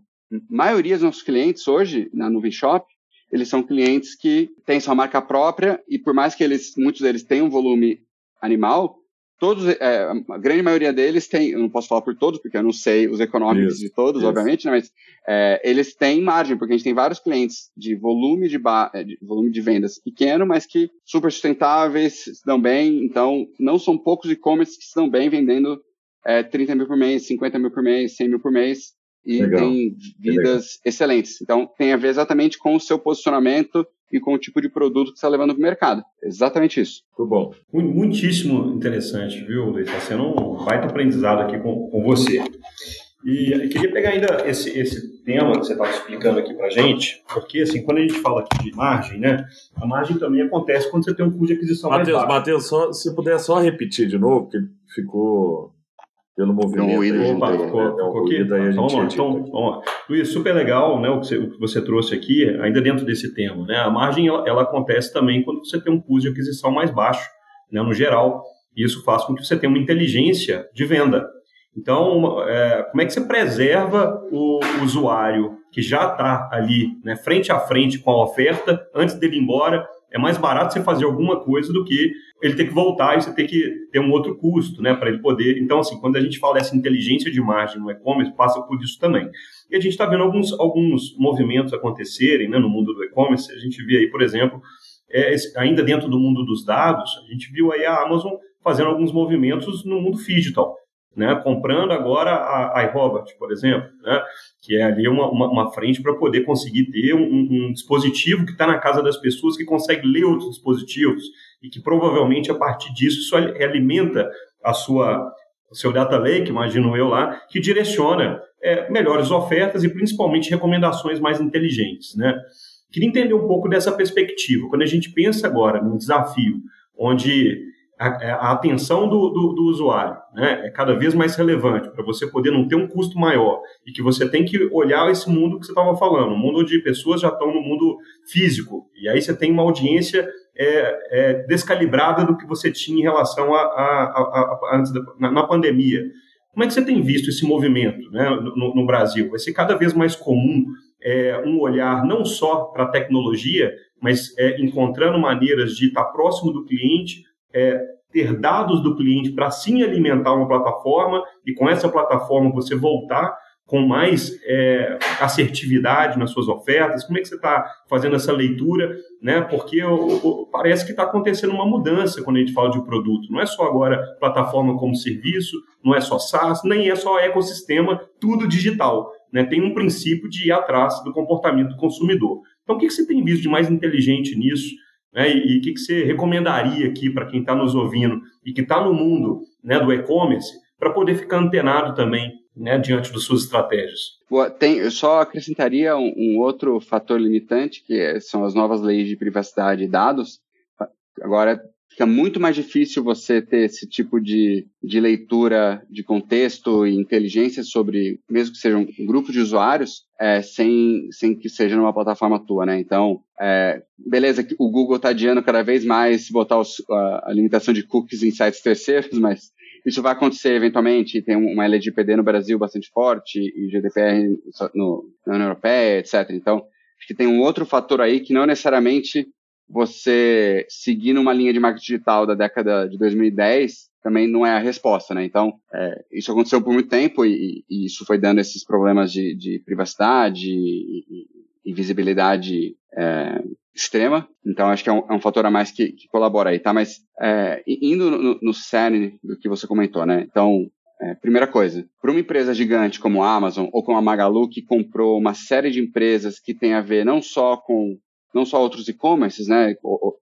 maioria dos nossos clientes hoje, na Nuvem Shop, eles são clientes que têm sua marca própria e por mais que eles, muitos deles tenham um volume animal, todos, é, a grande maioria deles tem, eu não posso falar por todos, porque eu não sei os econômicos isso, de todos, isso. obviamente, né, mas é, eles têm margem, porque a gente tem vários clientes de volume de, é, de, volume de vendas pequeno, mas que super sustentáveis, se dão bem, então não são poucos e-commerce que se dão bem vendendo é, 30 mil por mês, 50 mil por mês, 100 mil por mês, e Legal. tem vidas excelentes. Então, tem a ver exatamente com o seu posicionamento e com o tipo de produto que você está levando para o mercado. Exatamente isso. Muito bom. Muitíssimo interessante, viu, Luiz? Está sendo um baita aprendizado aqui com, com você. E eu queria pegar ainda esse, esse tema que você estava explicando aqui para gente, porque assim, quando a gente fala aqui de margem, né, a margem também acontece quando você tem um custo de aquisição Mateus, mais baixo. Matheus, só, se puder só repetir de novo, porque ficou pelo movimento. Aí, Opa, ficou, ficou aqui? Então, vamos lá. Então, vamos lá. Luiz, super legal né, o, que você, o que você trouxe aqui, ainda dentro desse tema. Né? A margem ela, ela acontece também quando você tem um custo de aquisição mais baixo, né, no geral. E isso faz com que você tenha uma inteligência de venda. Então, é, como é que você preserva o usuário que já está ali, né, frente a frente com a oferta, antes dele ir embora, é mais barato você fazer alguma coisa do que ele ter que voltar e você ter que ter um outro custo, né, para ele poder. Então, assim, quando a gente fala dessa inteligência de margem no e-commerce, passa por isso também. E a gente está vendo alguns, alguns movimentos acontecerem né, no mundo do e-commerce. A gente vê aí, por exemplo, é, ainda dentro do mundo dos dados, a gente viu aí a Amazon fazendo alguns movimentos no mundo digital né, comprando agora a, iRobot, por exemplo, né, que é ali uma, uma, uma frente para poder conseguir ter um, um dispositivo que está na casa das pessoas, que consegue ler outros dispositivos e que provavelmente a partir disso isso alimenta a sua o seu data lake, imagino eu lá, que direciona é, melhores ofertas e principalmente recomendações mais inteligentes, né? Queria entender um pouco dessa perspectiva. Quando a gente pensa agora num desafio onde a, é, a atenção do, do, do, usuário né, é cada vez mais relevante para você poder não ter um custo maior e que você tem que olhar esse mundo que você estava falando, um mundo onde pessoas já estão no mundo físico e aí você tem uma audiência é, é, descalibrada do que você tinha em relação a, a, a, antes da, na, na, pandemia. Como é que você tem visto esse movimento né, no, no Brasil? Vai ser cada vez mais comum é, um olhar não só para a tecnologia, mas é, encontrando maneiras de estar próximo do cliente, é, ter dados do cliente para sim alimentar uma plataforma e com essa plataforma você voltar com mais é, assertividade nas suas ofertas? Como é que você está fazendo essa leitura? Né? Porque parece que está acontecendo uma mudança quando a gente fala de produto. Não é só agora plataforma como serviço, não é só SaaS, nem é só ecossistema, tudo digital. Né? Tem um princípio de ir atrás do comportamento do consumidor. Então, o que, que você tem visto de mais inteligente nisso? Né? E o que, que você recomendaria aqui para quem está nos ouvindo e que está no mundo né, do e-commerce para poder ficar antenado também né, diante das suas estratégias? Tem, eu só acrescentaria um, um outro fator limitante, que é, são as novas leis de privacidade de dados. Agora, fica muito mais difícil você ter esse tipo de, de leitura de contexto e inteligência sobre, mesmo que seja um grupo de usuários, é, sem, sem que seja numa plataforma tua, né? Então, é, beleza, o Google está adiando cada vez mais botar os, a, a, limitação de cookies em sites terceiros, mas isso vai acontecer eventualmente. Tem uma LGPD no Brasil bastante forte e GDPR no, na União Europeia, etc. Então, acho que tem um outro fator aí que não necessariamente você seguir numa linha de marketing digital da década de 2010 também não é a resposta, né? Então, é, isso aconteceu por muito tempo e, e, isso foi dando esses problemas de, de privacidade e, e visibilidade é, extrema. Então, acho que é um, é um, fator a mais que, que colabora aí, tá? Mas é, indo no, no cerne do que você comentou, né? Então, é, primeira coisa, para uma empresa gigante como a Amazon ou como a Magalu, que comprou uma série de empresas que tem a ver não só com não só outros e-commerces, né,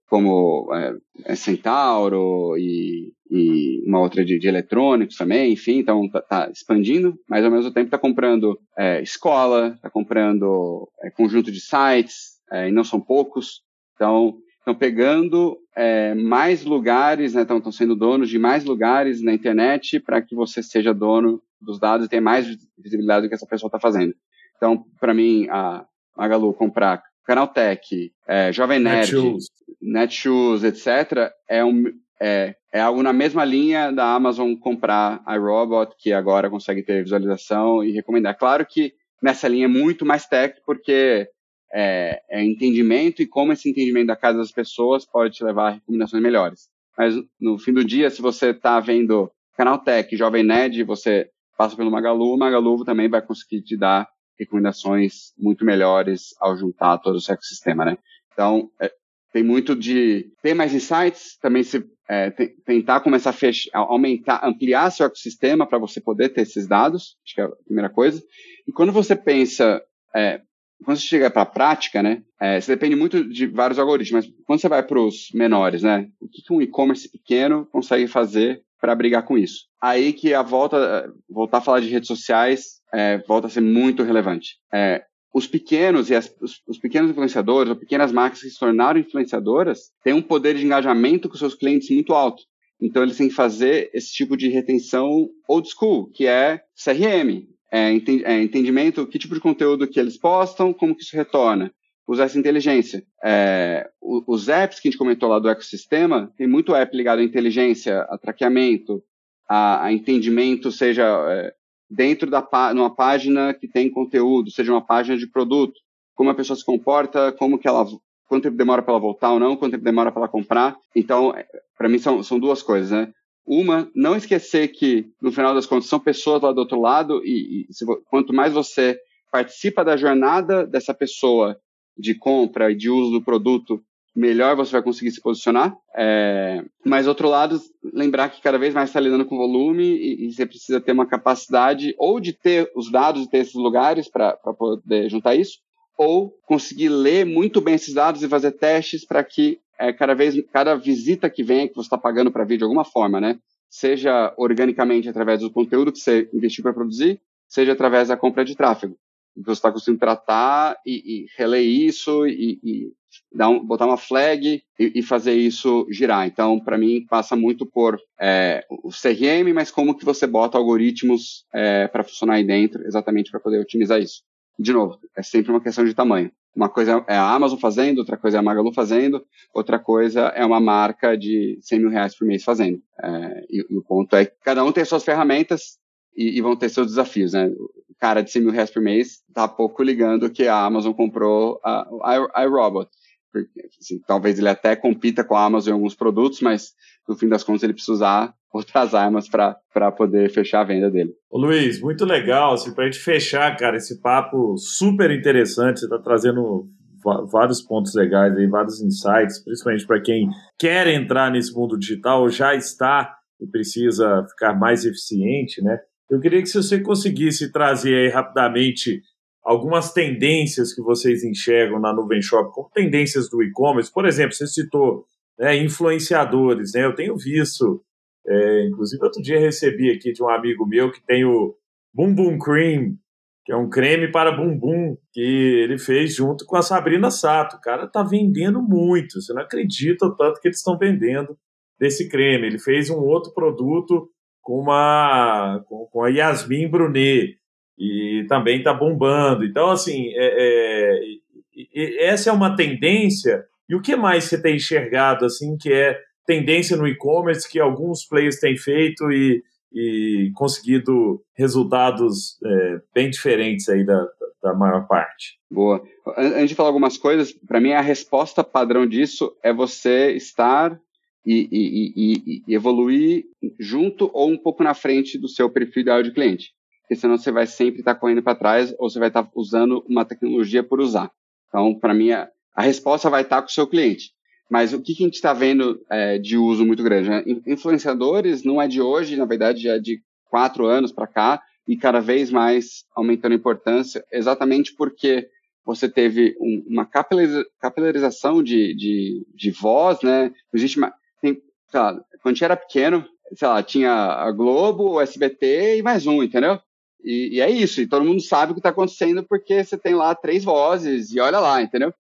como é, é, Centauro e, e, uma outra de, de, eletrônicos também, enfim, então tá, tá, expandindo, mas ao mesmo tempo está comprando é, escola, está comprando é, conjunto de sites, é, e não são poucos, então estão pegando é, mais lugares, estão né, sendo donos de mais lugares na internet para que você seja dono dos dados e tenha mais visibilidade do que essa pessoa está fazendo. Então, para mim, a Magalu comprar Canaltech, é, Jovem Nerd, Netshoes, Netshoes etc., é, um, é, é algo na mesma linha da Amazon comprar a iRobot, que agora consegue ter visualização e recomendar. Claro que nessa linha é muito mais tech, porque é, é, entendimento e como esse entendimento da casa das pessoas pode te levar a recomendações melhores. Mas no fim do dia, se você está vendo Canaltech, Jovem Nerd, você passa pelo Magalu, o Magalu também vai conseguir te dar recomendações muito melhores ao juntar todo o ecossistema, né? Então, é, tem muito de ter mais insights, também se é, tentar começar a fechar, aumentar, ampliar seu ecossistema para você poder ter esses dados, acho que é a primeira coisa. E quando você pensa, é, quando você chega para a prática, né, é, você depende muito de vários algoritmos, mas quando você vai para os menores, né, o que, que um e-commerce pequeno consegue fazer para brigar com isso? Aí que a volta, voltar a falar de redes sociais é, volta a ser muito relevante. É, os pequenos e as, os, os, pequenos influenciadores ou pequenas marcas que se tornaram influenciadoras têm um poder de engajamento com seus clientes muito alto. Então eles têm que fazer esse tipo de retenção old school, que é CRM, é, é, entendimento, que tipo de conteúdo que eles postam, como que isso retorna. Usar essa inteligência. É, os apps que a gente comentou lá do ecossistema, tem muito app ligado à inteligência, a traqueamento, a, a entendimento, seja é, dentro da numa página que tem conteúdo, seja uma página de produto, como a pessoa se comporta, como que ela quanto tempo demora para ela voltar ou não, quanto tempo demora para ela comprar. Então, é, para mim são, são duas coisas, né? Uma, não esquecer que no final das contas são pessoas lá do outro lado e, e se, quanto mais você participa da jornada dessa pessoa de compra e de uso do produto, melhor você vai conseguir se posicionar. É, mas, outro lado, lembrar que cada vez mais está lidando com volume e, e, você precisa ter uma capacidade ou de ter os dados e ter esses lugares para poder juntar isso, ou conseguir ler muito bem esses dados e fazer testes para que é, cada vez, cada visita que vem, que você está pagando para vir de alguma forma, né? Seja organicamente através do conteúdo que você investiu para produzir, seja através da compra de tráfego. Você está conseguindo tratar e, e reler isso e, e dar um, botar uma flag e, e fazer isso girar. Então, para mim, passa muito por é, o CRM, mas como que você bota algoritmos é, para funcionar aí dentro, exatamente para poder otimizar isso. De novo, é sempre uma questão de tamanho. Uma coisa é a Amazon fazendo, outra coisa é a Magalu fazendo, outra coisa é uma marca de 100 mil reais por mês fazendo. É, e, e, o ponto é que cada um tem suas ferramentas e, e, vão ter seus desafios, né? O cara de 100 mil reais por mês tá pouco ligando que a Amazon comprou a, a iRobot. Porque, assim, talvez ele até compita com a Amazon em alguns produtos, mas no fim das contas ele precisa usar outras armas para poder fechar a venda dele. Ô Luiz, muito legal, assim, para a gente fechar, cara, esse papo super interessante, você está trazendo vários pontos legais aí, vários insights, principalmente para quem quer entrar nesse mundo digital ou já está e precisa ficar mais eficiente, né? Eu queria que você conseguisse trazer aí rapidamente algumas tendências que vocês enxergam na Nuvem Shop, como tendências do e-commerce. Por exemplo, você citou né, influenciadores, né? Eu tenho visto é, inclusive, outro dia recebi aqui de um amigo meu que tem o Boom Boom Cream, que é um creme para bumbum que ele fez junto com a Sabrina Sato. O cara tá vendendo muito, você não acredita o tanto que eles estão vendendo desse creme. Ele fez um outro produto com uma com, a Yasmin Brunet e também tá bombando. Então, assim, é, é, essa é uma tendência. E o que mais você tem enxergado assim que é tendência no e-commerce que alguns players têm feito e, e conseguido resultados é, bem diferentes aí da, da maior parte. Boa. Antes de falar algumas coisas, para mim a resposta padrão disso é você estar e, e, e, e, evoluir junto ou um pouco na frente do seu perfil ideal de cliente. Porque senão você vai sempre estar correndo para trás ou você vai estar usando uma tecnologia por usar. Então, para mim, a, a resposta vai estar com o seu cliente. Mas o que, que a gente está vendo é, de uso muito grande? Né? Influenciadores não é de hoje, na verdade, já é de quatro anos para cá, e cada vez mais aumentando a importância, exatamente porque você teve um, uma capilarização de, de, de voz, né? Existe uma, tem, lá, quando era pequeno, sei lá, tinha a Globo, o SBT e mais um, entendeu? E, e é isso, e todo mundo sabe o que está acontecendo porque você tem lá três vozes e olha lá, entendeu?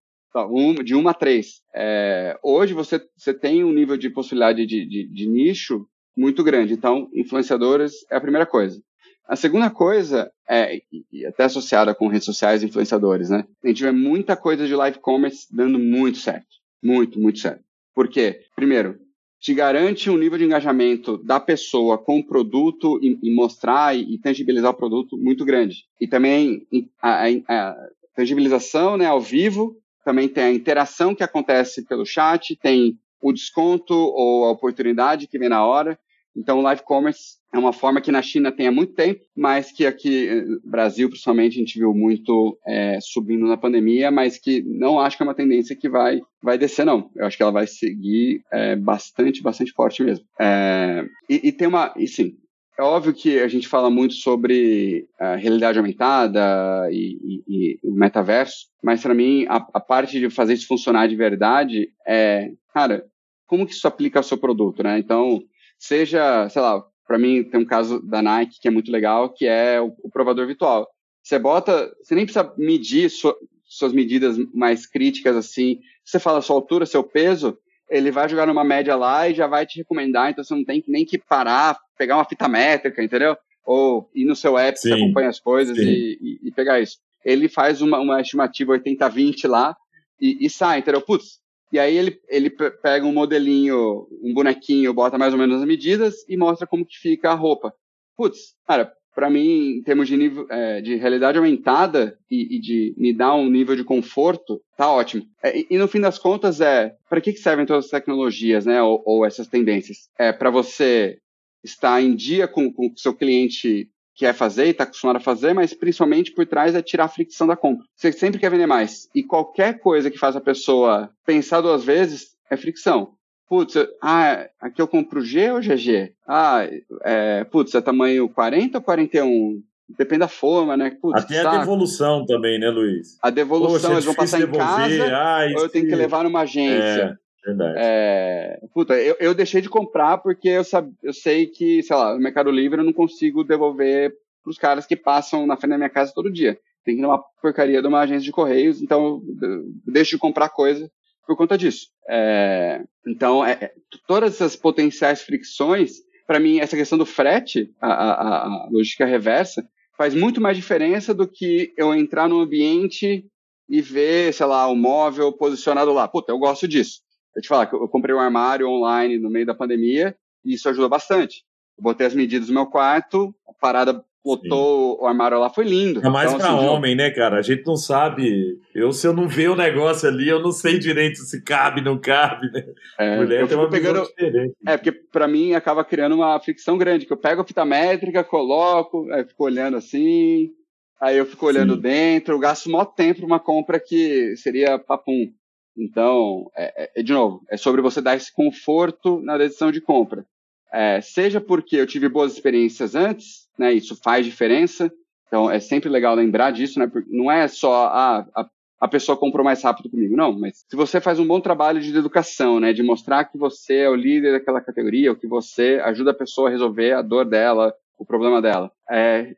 um, de uma a três. É, hoje você, você tem um nível de possibilidade de, de, de nicho muito grande. Então, influenciadores é a primeira coisa. A segunda coisa é, e até associada com redes sociais e influenciadores, né? A gente vê muita coisa de live commerce dando muito certo. Muito, muito certo. Por quê? Primeiro, te garante um nível de engajamento da pessoa com o produto e, e mostrar e, e, tangibilizar o produto muito grande. E também a, a, tangibilização né, ao vivo também tem a interação que acontece pelo chat, tem o desconto ou a oportunidade que vem na hora. Então, o live commerce é uma forma que na China tem há muito tempo, mas que aqui no Brasil, principalmente, a gente viu muito é, subindo na pandemia, mas que não acho que é uma tendência que vai, vai descer, não. Eu acho que ela vai seguir é, bastante, bastante forte mesmo. É, e, e, tem uma, e sim, é óbvio que a gente fala muito sobre realidade aumentada e, e, e o metaverso, mas para mim a, a, parte de fazer isso funcionar de verdade é, cara, como que isso aplica ao seu produto, né? Então, seja, sei lá, para mim tem um caso da Nike que é muito legal, que é o, o provador virtual. Você bota, você nem precisa medir su, suas medidas mais críticas assim. Você fala sua altura, seu peso, ele vai jogar numa média lá e já vai te recomendar, então você não tem nem que parar, pegar uma fita métrica, entendeu? Ou ir no seu app, Sim. você acompanha as coisas e, e, e, pegar isso. Ele faz uma, uma estimativa 80-20 lá e, e, sai, entendeu? Putz, e aí ele, ele pega um modelinho, um bonequinho, bota mais ou menos as medidas e mostra como que fica a roupa. Putz, cara, para mim, em termos de, nível, é, de realidade aumentada e, e, de me dar um nível de conforto, tá ótimo. É, e, e, no fim das contas, é para que, que servem todas as tecnologias, né, ou, ou essas tendências? É para você estar em dia com o seu cliente quer fazer e está acostumado a fazer, mas principalmente por trás é tirar a fricção da compra. Você sempre quer vender mais. E qualquer coisa que faz a pessoa pensar duas vezes é fricção. Putz, ah, aqui eu compro G ou GG? Ah, é, putz, é tamanho 40 ou 41? Depende da forma, né? Putz, Até a devolução também, né, Luiz? A devolução, Poxa, é eles vão passar em casa ah, ou eu tenho que levar numa agência. Verdade. É, puta, eu, eu deixei de comprar porque eu, sab, eu sei que, sei lá, no Mercado Livre eu não consigo devolver pros caras que passam na frente da minha casa todo dia. Tem que ir numa porcaria de uma agência de correios, então eu deixo de comprar coisa por conta disso. É, então, é, é todas essas potenciais fricções, para mim, essa questão do frete, a, a, a, logística reversa, faz muito mais diferença do que eu entrar no ambiente e ver, sei lá, o móvel posicionado lá. Puta, eu gosto disso. Eu te falar que eu comprei um armário online no meio da pandemia e isso ajuda bastante. Eu botei as medidas no meu quarto, a parada botou o armário lá, foi lindo. É mais então, pra assim, homem, né, cara? A gente não sabe. Eu, se eu não ver o negócio ali, eu não sei direito se cabe, não cabe, né? É, Mulher eu tem uma pegando... diferente. É, porque pra mim acaba criando uma fricção grande, que eu pego a fita métrica, coloco, aí fico olhando assim, aí eu fico olhando Sim. dentro, eu gasto maior tempo uma compra que seria papum. Então, é, é, de novo, é sobre você dar esse conforto na decisão de compra. É, seja porque eu tive boas experiências antes, né, isso faz diferença, então é sempre legal lembrar disso, né, não é só ah, a, a pessoa comprou mais rápido comigo, não, mas se você faz um bom trabalho de educação, né, de mostrar que você é o líder daquela categoria, ou que você ajuda a pessoa a resolver a dor dela, o problema dela, é,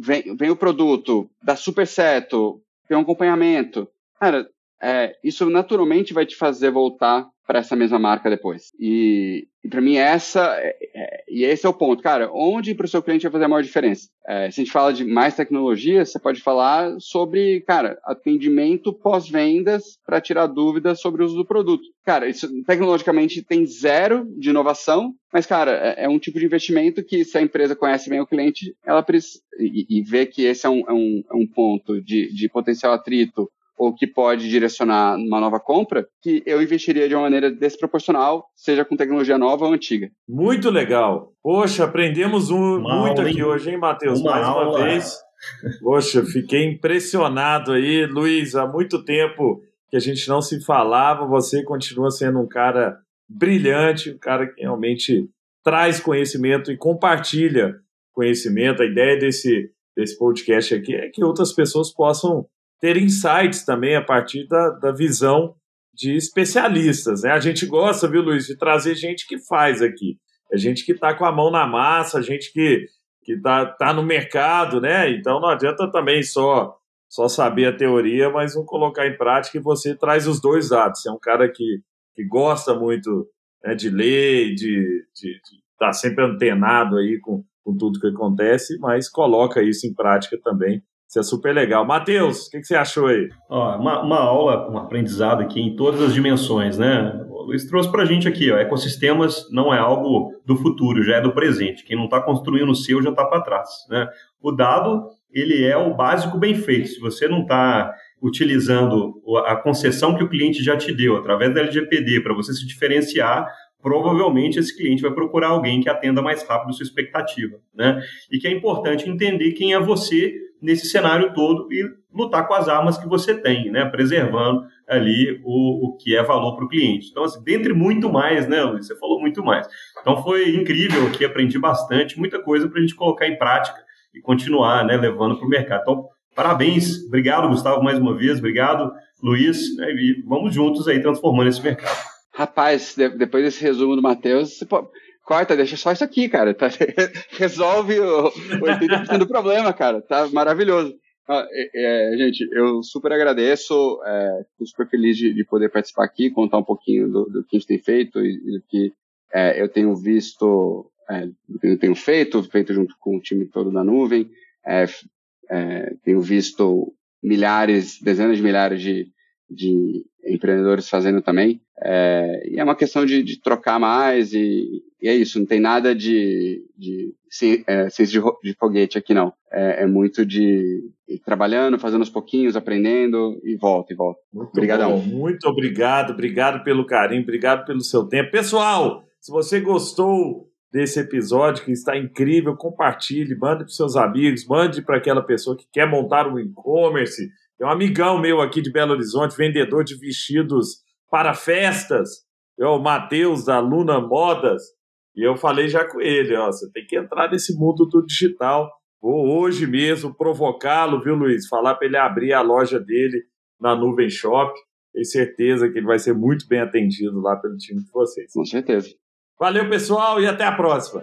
vem, vem o produto, dá super certo, tem um acompanhamento, cara, é, isso naturalmente vai te fazer voltar para essa mesma marca depois. E, e para mim essa é, é, e esse é o ponto, cara. Onde para o seu cliente vai fazer a maior diferença? É, se a gente fala de mais tecnologia, você pode falar sobre, cara, atendimento pós-vendas para tirar dúvidas sobre o uso do produto. Cara, isso tecnologicamente tem zero de inovação, mas cara, é, é um tipo de investimento que se a empresa conhece bem o cliente, ela e, e vê que esse é um, é um, é um ponto de, de potencial atrito ou que pode direcionar uma nova compra, que eu investiria de uma maneira desproporcional, seja com tecnologia nova ou antiga. Muito legal. Poxa, aprendemos um, muito aula, aqui hoje, hein, Matheus? Mais aula. uma vez. Poxa, fiquei impressionado aí, Luiz, há muito tempo que a gente não se falava, você continua sendo um cara brilhante, um cara que realmente traz conhecimento e compartilha conhecimento. A ideia desse, desse podcast aqui é que outras pessoas possam ter insights também a partir da, da visão de especialistas. Né? A gente gosta, viu, Luiz, de trazer gente que faz aqui. É gente que está com a mão na massa, gente que que está tá no mercado, né? Então não adianta também só só saber a teoria, mas não colocar em prática e você traz os dois lados. Você é um cara que, que gosta muito né, de ler, de estar tá sempre antenado aí com, com tudo que acontece, mas coloca isso em prática também isso é super legal. Matheus, o que, que, você achou aí? Ó, uma, uma, aula, um aprendizado aqui em todas as dimensões, né? O Luiz trouxe para a gente aqui, ó, ecossistemas não é algo do futuro, já é do presente. Quem não está construindo o seu já está para trás, né? O dado, ele é o básico bem feito. Se você não está utilizando a concessão que o cliente já te deu através da LGPD para você se diferenciar, provavelmente esse cliente vai procurar alguém que atenda mais rápido sua expectativa, né? E que é importante entender quem é você nesse cenário todo e lutar com as armas que você tem, né? Preservando ali o, o que é valor para o cliente. Então, assim, dentre muito mais, né, Luiz? Você falou muito mais. Então, foi incrível aqui, aprendi bastante, muita coisa para a gente colocar em prática e continuar, né, levando para o mercado. Então, parabéns, obrigado, Gustavo, mais uma vez, obrigado, Luiz, né, e vamos juntos aí transformando esse mercado. Rapaz, depois desse resumo do Matheus, você pode corta, deixa só isso aqui, cara. Tá, resolve o, o 80% do problema, cara. Tá maravilhoso. Ah, é, é, gente, eu super agradeço, é, super feliz de, de, poder participar aqui, contar um pouquinho do, do que a gente tem feito e, do que é, eu tenho visto, é, do que eu tenho feito, feito junto com o time todo da nuvem. É, é, tenho visto milhares, dezenas de milhares de, de empreendedores fazendo também. É, e é uma questão de, de trocar mais e, e, é isso, não tem nada de, de é, ciência de, de, foguete aqui não. É, é, muito de ir trabalhando, fazendo aos pouquinhos, aprendendo e volta e volta. Muito Obrigadão. Bom, muito obrigado, obrigado pelo carinho, obrigado pelo seu tempo. Pessoal, se você gostou desse episódio que está incrível, compartilhe, mande para seus amigos, mande para aquela pessoa que quer montar um e-commerce. Tem um amigão meu aqui de Belo Horizonte, vendedor de vestidos para festas, é o Matheus da Luna Modas, e eu falei já com ele, ó, você tem que entrar nesse mundo do digital. Vou hoje mesmo provocá-lo, viu, Luiz? Falar para ele abrir a loja dele na Nuvem Shop. Tenho certeza que ele vai ser muito bem atendido lá pelo time de vocês. Com certeza. Valeu, pessoal, e até a próxima.